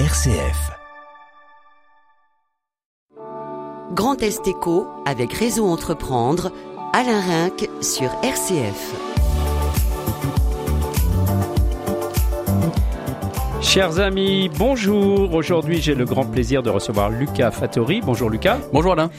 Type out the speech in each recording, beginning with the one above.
RCF. Grand Est Éco avec Réseau Entreprendre, Alain Rinck sur RCF. Chers amis, bonjour. Aujourd'hui, j'ai le grand plaisir de recevoir Lucas Fattori. Bonjour Lucas. Bonjour Alain.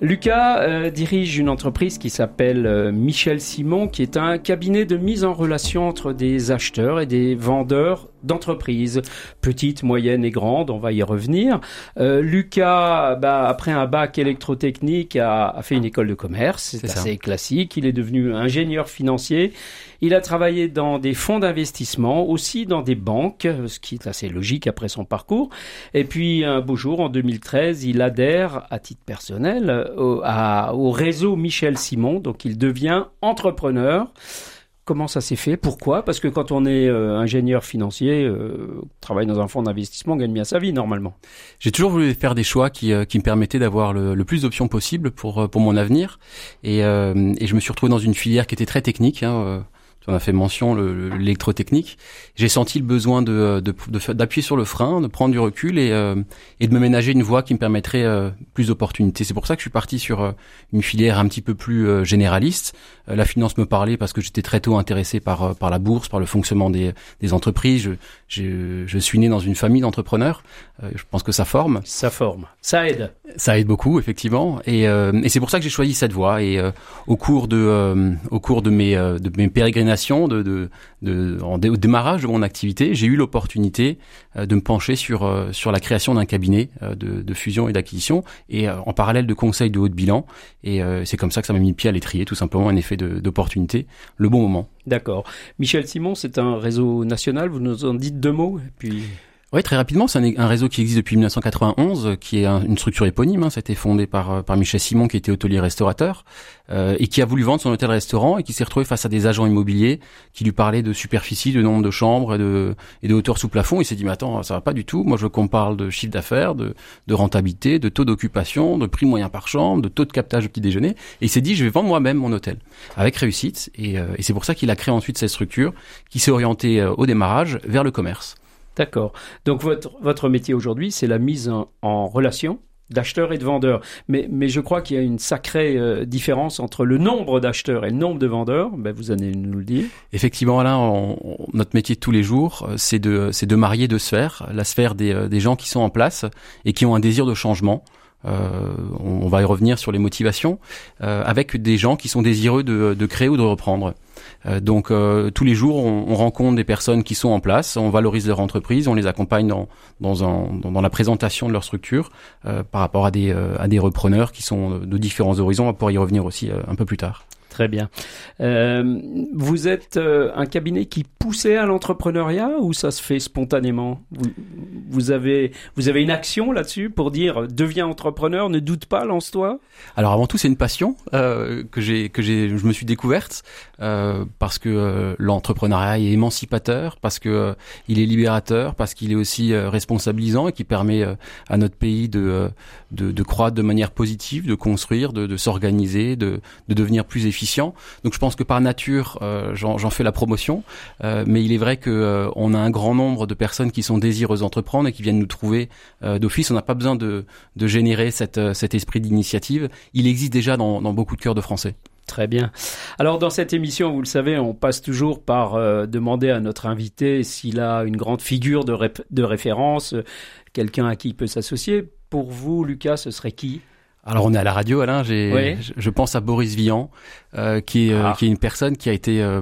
Lucas euh, dirige une entreprise qui s'appelle euh, Michel Simon, qui est un cabinet de mise en relation entre des acheteurs et des vendeurs d'entreprises, petites, moyennes et grandes, on va y revenir. Euh, Lucas, bah, après un bac électrotechnique, a, a, fait une école de commerce, c'est assez classique, il est devenu ingénieur financier, il a travaillé dans des fonds d'investissement, aussi dans des banques, ce qui est assez logique après son parcours, et puis un beau jour, en 2013, il adhère à titre personnel au, à, au réseau Michel Simon, donc il devient entrepreneur. Comment ça s'est fait Pourquoi? Parce que quand on est euh, ingénieur financier, euh, travaille dans un fonds d'investissement, on gagne bien sa vie normalement. J'ai toujours voulu faire des choix qui, euh, qui me permettaient d'avoir le, plus d'options possibles pour, pour mon avenir. Et, euh, et, je me suis retrouvé dans une filière qui était très technique. Hein, on a fait mention l'électrotechnique. J'ai senti le besoin de, d'appuyer sur le frein, de prendre du recul et, euh, et de me ménager une voie qui me permettrait euh, plus d'opportunités. C'est pour ça que je suis parti sur euh, une filière un petit peu plus euh, généraliste. Euh, la finance me parlait parce que j'étais très tôt intéressé par par la bourse, par le fonctionnement des, des entreprises. Je, je, je, suis né dans une famille d'entrepreneurs. je pense que ça forme. Ça forme. Ça aide. Ça aide beaucoup effectivement. Et, et c'est pour ça que j'ai choisi cette voie. Et au cours de au cours de mes de mes pérégrinations de, au démarrage de mon activité, j'ai eu l'opportunité euh, de me pencher sur, euh, sur la création d'un cabinet euh, de, fusion et d'acquisition et en parallèle de conseils de haut de bilan. Et c'est comme ça que ça m'a mis le pied à l'étrier, tout simplement un effet d'opportunité, le bon moment. D'accord. Michel Simon, c'est un réseau national, vous nous en dites deux mots puis... Oui, très rapidement, c'est un, réseau qui existe depuis 1991, qui est un, une structure éponyme. Hein, ça a été fondé par, euh, par Michel Simon, qui était hôtelier-restaurateur, euh, et qui a voulu vendre son hôtel-restaurant, et qui s'est retrouvé face à des agents immobiliers qui lui parlaient de superficie, de nombre de chambres et de, et de hauteur sous plafond. Il s'est dit, mais attends, ça va pas du tout. Moi, je veux qu'on parle de chiffre d'affaires, de, de rentabilité, de taux d'occupation, de prix moyen par chambre, de taux de captage de petit déjeuner. Et il s'est dit, je vais vendre moi-même mon hôtel, avec réussite. Et, euh, et c'est pour ça qu'il a créé ensuite cette structure, qui s'est orientée euh, au démarrage vers le commerce. D'accord. Donc votre, votre métier aujourd'hui, c'est la mise en, relation d'acheteurs et de vendeurs. Mais, mais je crois qu'il y a une sacrée euh, différence entre le nombre d'acheteurs et le nombre de vendeurs. Ben, vous allez nous le dire. Effectivement, Alain, notre métier de tous les jours, euh, c'est de, de marier deux sphères. La sphère des, euh, des gens qui sont en place et qui ont un désir de changement. Euh, on, va y revenir sur les motivations, euh, avec des gens qui sont désireux de, de créer ou de reprendre. Euh, donc tous les jours, on, on, rencontre des personnes qui sont en place, on valorise leur entreprise, on les accompagne dans, dans, un, dans, la présentation de leur structure par rapport à des, à des repreneurs qui sont de différents horizons. On va pouvoir y revenir aussi un peu plus tard. Très bien. Euh, vous êtes euh, un cabinet qui poussait à l'entrepreneuriat ou ça se fait spontanément? Vous, avez, vous avez une action là-dessus pour dire deviens entrepreneur, ne doute pas, lance-toi? Alors avant tout, c'est une passion euh, que j'ai que j'ai je me suis découverte parce que l'entrepreneuriat est émancipateur, parce que il est libérateur, parce qu'il est aussi responsabilisant et qui permet à notre pays de, de, croître de manière positive, de construire, de, de s'organiser, de, de devenir plus efficace donc je pense que par nature, euh, j'en fais la promotion, euh, mais il est vrai que euh, a un grand nombre de personnes qui sont désireuses d'entreprendre et qui viennent nous trouver d'office. On n'a pas besoin de, générer cet esprit d'initiative. Il existe déjà dans, beaucoup de cœurs de Français. Très bien. Alors dans cette émission, vous le savez, on passe toujours par demander à notre invité s'il a une grande figure de référence, quelqu'un à qui il peut s'associer. Pour vous, Lucas, ce serait qui? Alors on est à la radio, Alain. Oui. Je, je, pense à Boris Vian, euh, qui, est, ah. qui est une personne qui a été euh,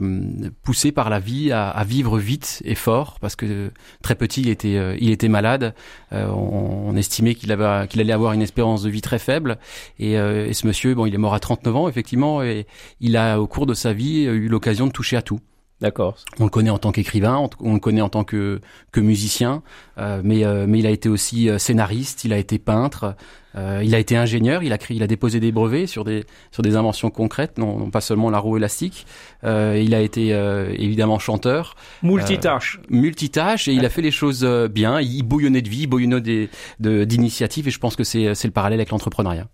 poussée par la vie à, à, vivre vite et fort, parce que très petit, il était, euh, il était malade. Euh, on, on, estimait qu'il avait, qu'il allait avoir une espérance de vie très faible. Et, euh, et, ce monsieur, bon, il est mort à 39 ans, effectivement, et il a, au cours de sa vie, eu l'occasion de toucher à tout. D'accord. On le connaît en tant qu'écrivain, on le connaît en tant que, que musicien, euh, mais, euh, mais il a été aussi scénariste, il a été peintre, euh, il a été ingénieur, il a créé, il a déposé des brevets sur des sur des inventions concrètes, non, non pas seulement la roue élastique. Euh, il a été euh, évidemment chanteur, multitâche, euh, multitâche, et il a fait les choses euh, bien. Il bouillonnait de vie, il bouillonnait d'initiatives, et je pense que c'est c'est le parallèle avec l'entrepreneuriat.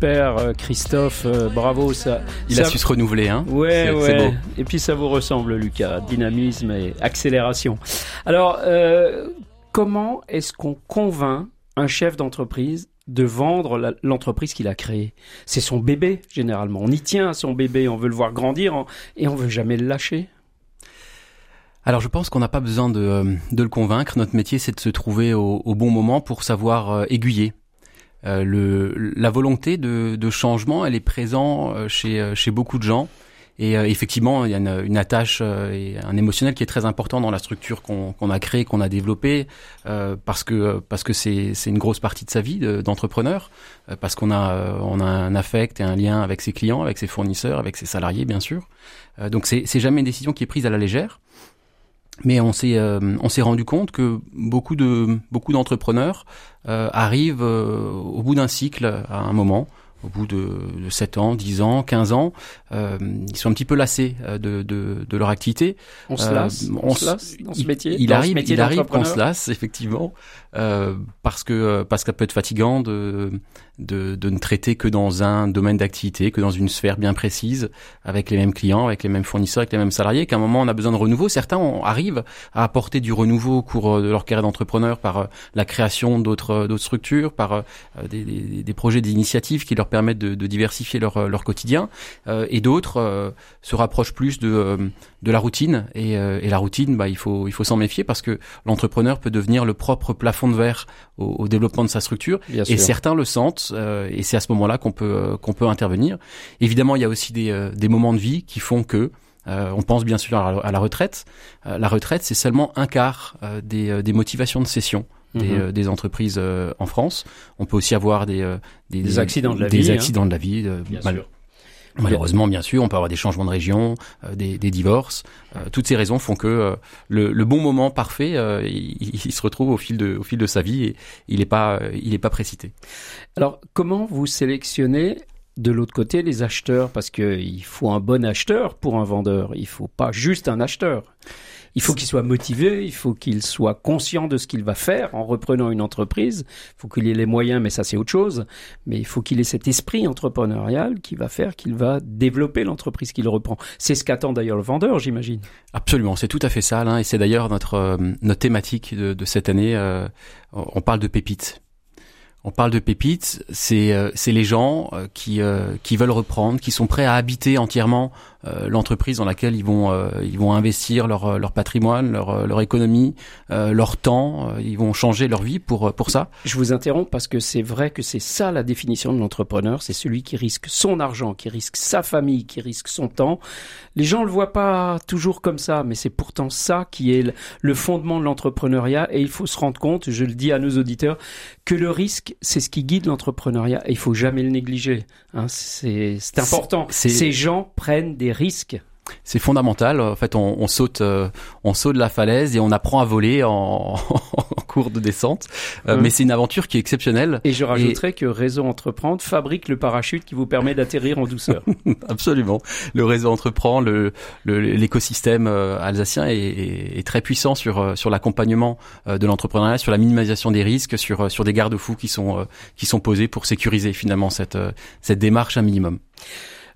Super, euh, Christophe. euh, bravo, ça. Il ça- a su se renouveler, hein. Ouais, ouais. beau. Et puis ça vous ressemble, Lucas. Dynamisme et accélération. Alors, euh, comment est-ce qu'on convainc un chef d'entreprise de vendre l'entreprise qu'il a créée? C'est son bébé, généralement. On y tient à son bébé, on veut le voir grandir et on veut jamais le lâcher. Alors je pense qu'on n'a pas besoin de, de le convaincre. Notre métier, c'est de se trouver au, au bon moment pour savoir aiguiller. Euh, le, la volonté de, de changement, elle est présente euh, chez, euh, chez beaucoup de gens. Et euh, effectivement, il y a une, une attache et un émotionnel qui est très important dans la structure qu'on qu'on a créée, qu'on a développée, euh, parce que parce que c'est une grosse partie de sa vie de- d'entrepreneur, euh, parce qu'on a on a un affect et un lien avec ses clients, avec ses fournisseurs, avec ses salariés, bien sûr. Donc c'est jamais une décision qui est prise à la légère. Mais on s'est euh, on s'est rendu compte que beaucoup de beaucoup d'entrepreneurs euh, arrivent euh, au bout d'un cycle à un moment, au bout de, de 7 ans, 10 ans, 15 ans, euh, ils sont un petit peu lassés euh, de, de, de leur activité. On se Euh, lasse, on, on se lasse dans ce métier. il arrive, métier il arrive qu'on se lasse effectivement euh, parce que euh, parce que ça peut être fatigant de, de de ne traiter que dans un domaine d'activité, que dans une sphère bien précise, avec les mêmes clients, avec les mêmes fournisseurs, avec les mêmes salariés. Qu'à un moment on a besoin de renouveau. Certains ont- arrivent à apporter du renouveau au cours de leur carrière d'entrepreneur par la création d'autres d'autres structures, par des, des, des projets, des initiatives qui leur permettent de, de diversifier leur euh, leur quotidien. Euh, et d'autres euh, se rapprochent plus de de la routine et, et la routine bah il faut il faut s'en méfier parce que l'entrepreneur peut devenir le propre plafond de verre au, au développement de sa structure Bien et sûr. certains le sentent et c'est à ce moment-là qu'on peut qu'on peut intervenir évidemment il y a aussi des des moments de vie qui font que euh, on pense bien sûr à la, à la retraite. Euh, la retraite, c'est seulement un quart euh, des, des motivations de cession des, Mhm. euh, des entreprises euh, en France. On peut aussi avoir des, euh, Des accidents de la des vie, hein. accidents de la vie. euh, Bien mal- sûr. Malheureusement, bien sûr, on peut avoir des changements de région, euh, des, des divorces. Euh, toutes ces raisons font que euh, le, le bon moment parfait, euh, il, il se retrouve au fil de, au fil de sa vie et il n'est pas, il est pas précité. Alors, comment vous sélectionnez de l'autre côté les acheteurs Parce qu'il faut un bon acheteur pour un vendeur. Il faut pas juste un acheteur. Il faut qu'il soit motivé, il faut qu'il soit conscient de ce qu'il va faire en reprenant une entreprise. Il faut qu'il ait les moyens, mais ça c'est autre chose. Mais il faut qu'il ait cet esprit entrepreneurial qui va faire qu'il va développer l'entreprise qu'il reprend. C'est ce qu'attend d'ailleurs le vendeur, j'imagine. Absolument, c'est tout à fait ça, et c'est d'ailleurs notre euh, notre thématique de, de cette année. euh, on parle de pépites. On parle de pépites, c'est euh, les gens euh, qui euh, qui veulent reprendre, qui sont prêts à habiter entièrement euh, l'entreprise dans laquelle ils vont euh, ils vont investir leur euh, leur patrimoine, leur leur économie, leur temps, ils vont changer leur vie pour pour ça. Je vous interromps parce que c'est vrai que c'est ça la définition de l'entrepreneur, c'est celui qui risque son argent, qui risque sa famille, qui risque son temps. Les gens le voient pas toujours comme ça, mais c'est pourtant ça qui est le fondement de l'entrepreneuriat et il faut se rendre compte, je le dis à nos auditeurs, que le risque, c'est ce qui guide l'entrepreneuriat et il faut jamais le négliger. Hein, c'est important. Ces gens prennent des risques. C'est fondamental. En fait, on, on saute, euh, on saute la falaise et on apprend à voler en, en cours de descente. Euh, Hum. Mais c'est une aventure qui est exceptionnelle. Et je rajouterais que Réseau Entreprendre fabrique le parachute qui vous permet d'atterrir en douceur. Absolument. Le réseau entreprend, le le- l'écosystème euh, alsacien est, est- est très puissant sur euh, sur l'accompagnement euh, de l'entrepreneuriat, sur la minimisation des risques, sur sur des garde-fous qui sont qui sont posés pour sécuriser finalement cette cette démarche un minimum.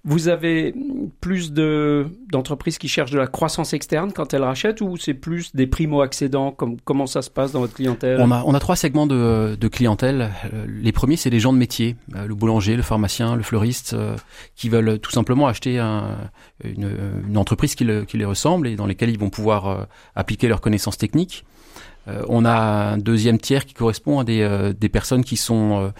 Vous avez plus de d'entreprises qui cherchent de la croissance externe quand elles rachètent ou c'est plus des primo-accédants comme, Comment ça se passe dans votre clientèle? On a on a trois segments de de clientèle. Euh, Les premiers c'est les gens de métier, euh, le boulanger, le pharmacien, le fleuriste, euh, qui veulent tout simplement acheter un, une, une entreprise qui, le- qui les ressemble et dans lesquelles ils vont pouvoir appliquer leurs connaissances techniques. On a un deuxième tiers qui correspond à des, des personnes qui sont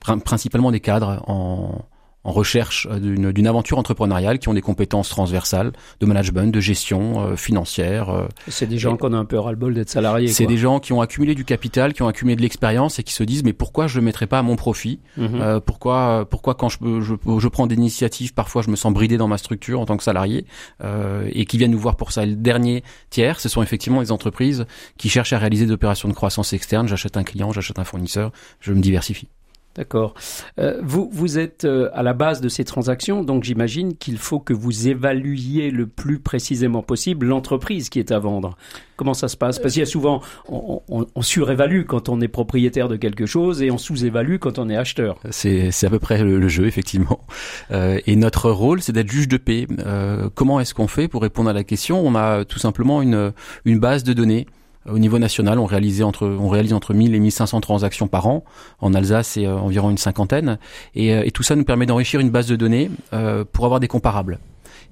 prin- principalement des cadres en, en recherche euh, d'une aventure entrepreneuriale, qui ont des compétences transversales de management, de gestion euh, financière. euh. C'est des gens qu'on a un peu ras-le-bol d'être salariés. C'est des gens qui ont accumulé du capital, qui ont accumulé de l'expérience et qui se disent mais pourquoi je le mettrais pas à mon profit Mhm. euh, pourquoi, pourquoi quand je, je, je prends des initiatives, parfois je me sens bridé dans ma structure en tant que salarié, euh, et qui viennent nous voir pour ça. Et le dernier tiers, ce sont effectivement les entreprises qui cherchent à réaliser des opérations de croissance externe. J'achète un client, j'achète un fournisseur, je me diversifie. D'accord. Euh, vous, vous êtes euh, à la base de ces transactions, donc j'imagine qu'il faut que vous évaluiez le plus précisément possible l'entreprise qui est à vendre. Comment ça se passe? Parce qu'il y a souvent, on, on, on, surévalue quand on est propriétaire de quelque chose et on sous-évalue quand on est acheteur. C'est, c'est à peu près le, le jeu, effectivement. Euh, et notre rôle, c'est d'être juge de paix. Euh, comment est-ce qu'on fait? Pour répondre à la question On a tout simplement une, une base de données au niveau national, on, réalisait entre, on réalise entre 1000 et 1500 transactions par an. En Alsace, c'est euh, environ une cinquantaine. Et, euh, et, tout ça nous permet d'enrichir une base de données euh, pour avoir des comparables.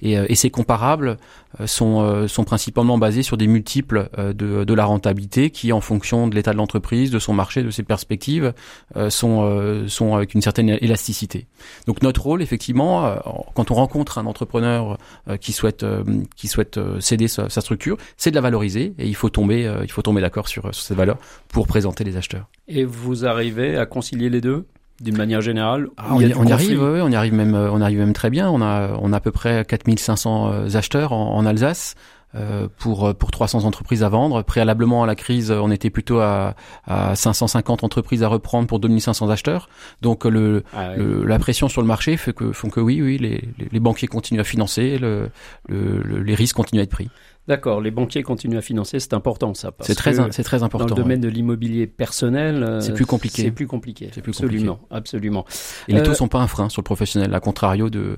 Et, euh, et, ces comparables sont, sont principalement basés sur des multiples de, de, la rentabilité qui, en fonction de l'état de l'entreprise, de son marché, de ses perspectives, sont, sont avec une certaine élasticité. Donc notre rôle, effectivement, quand on rencontre un entrepreneur qui souhaite, qui souhaite céder sa, sa structure, c'est de la valoriser et il faut tomber, il faut tomber d'accord sur, sur ces valeurs pour présenter les acheteurs. Et vous arrivez à concilier les deux? D'une manière générale ah, on, y, on y arrive oui, on y arrive même on arrive même très bien on a on a à peu près 4500 acheteurs en, en Alsace euh, pour pour 300 entreprises à vendre. Préalablement à la crise, on était plutôt à, à 550 entreprises à reprendre pour 2500 acheteurs. Donc le, ah oui. le, la pression sur le marché fait que font que oui oui les, les banquiers continuent à financer, le, le, les risques continuent à être pris. D'accord, les banquiers continuent à financer, c'est important ça. C'est très, c'est très important. Dans le domaine ouais. de l'immobilier personnel, c'est plus compliqué. C'est plus compliqué. C'est plus absolument, compliqué. absolument. Et les taux euh, sont pas un frein sur le professionnel, à contrario de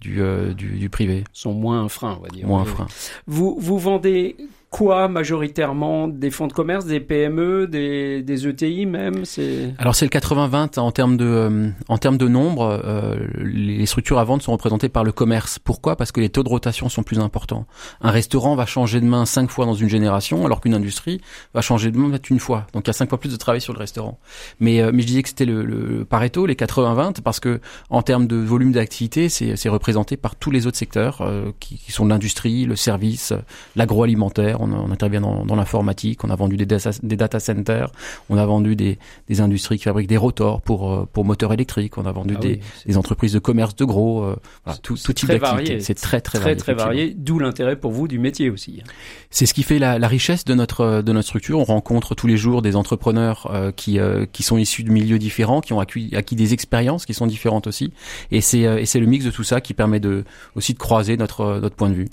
du, euh, du, du privé. Sont moins un frein, on va dire. Moins un frein. Vous vous vendez quoi majoritairement Des fonds de commerce, des PME, des, ETI même c'est... Alors c'est le 80-20 en termes de, euh, en termes de nombre. Euh, les structures à vendre sont représentées par le commerce. Pourquoi? Parce que les taux de rotation sont plus importants. Un restaurant va changer de main cinq fois dans une génération, alors qu'une industrie va changer de main une fois. Donc il y a cinq fois plus de travail sur le restaurant. Mais, euh, mais je disais que c'était le, le Pareto, les 80-20, parce que en termes de volume d'activité, c'est, c'est représenté par tous les autres secteurs euh, qui, qui, sont l'industrie, le service, l'agroalimentaire on, on intervient dans, dans l'informatique, on a vendu des data, des data centers, on a vendu des, des, industries qui fabriquent des rotors pour, euh, pour moteurs électriques, on a vendu ah des, oui, des, entreprises de commerce de gros, euh, voilà, tout, tout type d'activité. C'est très très, très, très varié, d'où l'intérêt pour vous du métier aussi. C'est ce qui fait la, la, richesse de notre, de notre structure. On rencontre tous les jours des entrepreneurs euh, qui, euh, qui sont issus de milieux différents, qui ont acquis, acquis des expériences qui sont différentes aussi. Et c'est euh, le mix de tout ça qui permet de, aussi de croiser notre, notre point de vue.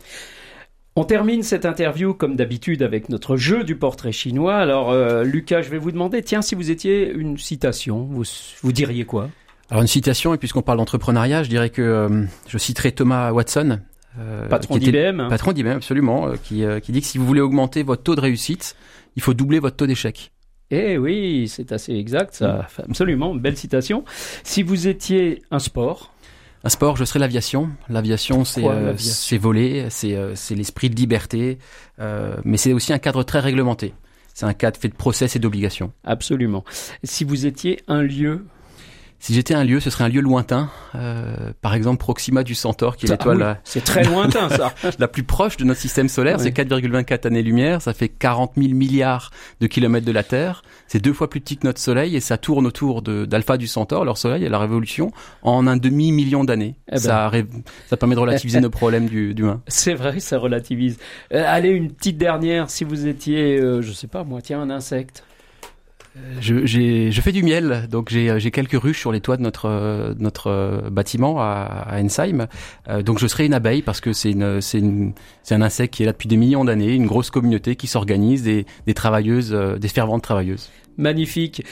On termine cette interview comme d'habitude avec notre jeu du portrait chinois. Alors euh, Lucas, je vais vous demander, tiens, si vous étiez une citation, vous, vous diriez quoi? Alors une citation, et puisqu'on parle d'entrepreneuriat, je dirais que euh, je citerai Thomas Watson. Euh, patron d'IBM. Hein. Patron d'IBM, absolument, euh, qui, qui dit que si vous voulez augmenter votre taux de réussite, il faut doubler votre taux d'échec. Eh oui, c'est assez exact, ça. Absolument, belle citation. Si vous étiez un sport, un sport, je serais l'aviation. L'aviation, c'est euh, c'est voler, c'est euh, c'est l'esprit de liberté, euh, mais c'est aussi un cadre très réglementé. C'est un cadre fait de process et d'obligations. Absolument. Si vous étiez un lieu si j'étais un lieu, ce serait un lieu lointain, euh, par exemple Proxima du Centaure, qui est l'étoile ah oui, c'est très lointain ça, la plus proche de notre système solaire. Oui. C'est 4,24 années-lumière, ça fait 40 000 milliards de kilomètres de la Terre. C'est deux fois plus petit que notre Soleil et ça tourne autour d'Alpha du Centaure, leur Soleil, et la révolution en un demi million d'années. Eh ben. ça, ça permet de relativiser nos problèmes du, du C'est vrai, ça relativise. Euh, allez, une petite dernière. Si vous étiez, euh, je sais pas moi, tiens, un insecte je, je, fais du miel, donc j'ai quelques ruches sur les toits de notre, notre bâtiment à, à Ensheim. Euh, donc je serai une abeille parce que c'est un insecte qui est là depuis des millions d'années, une grosse communauté qui s'organise, des, des travailleuses, euh, des ferventes travailleuses. Magnifique.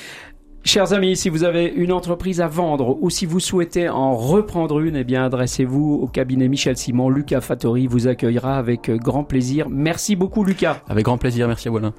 Chers amis, si vous avez une entreprise à vendre ou si vous souhaitez en reprendre une, eh bien adressez-vous au cabinet Michel Simon. Lucas Fattori vous accueillera avec grand plaisir. Merci beaucoup Lucas. Avec grand plaisir, merci à Wallin.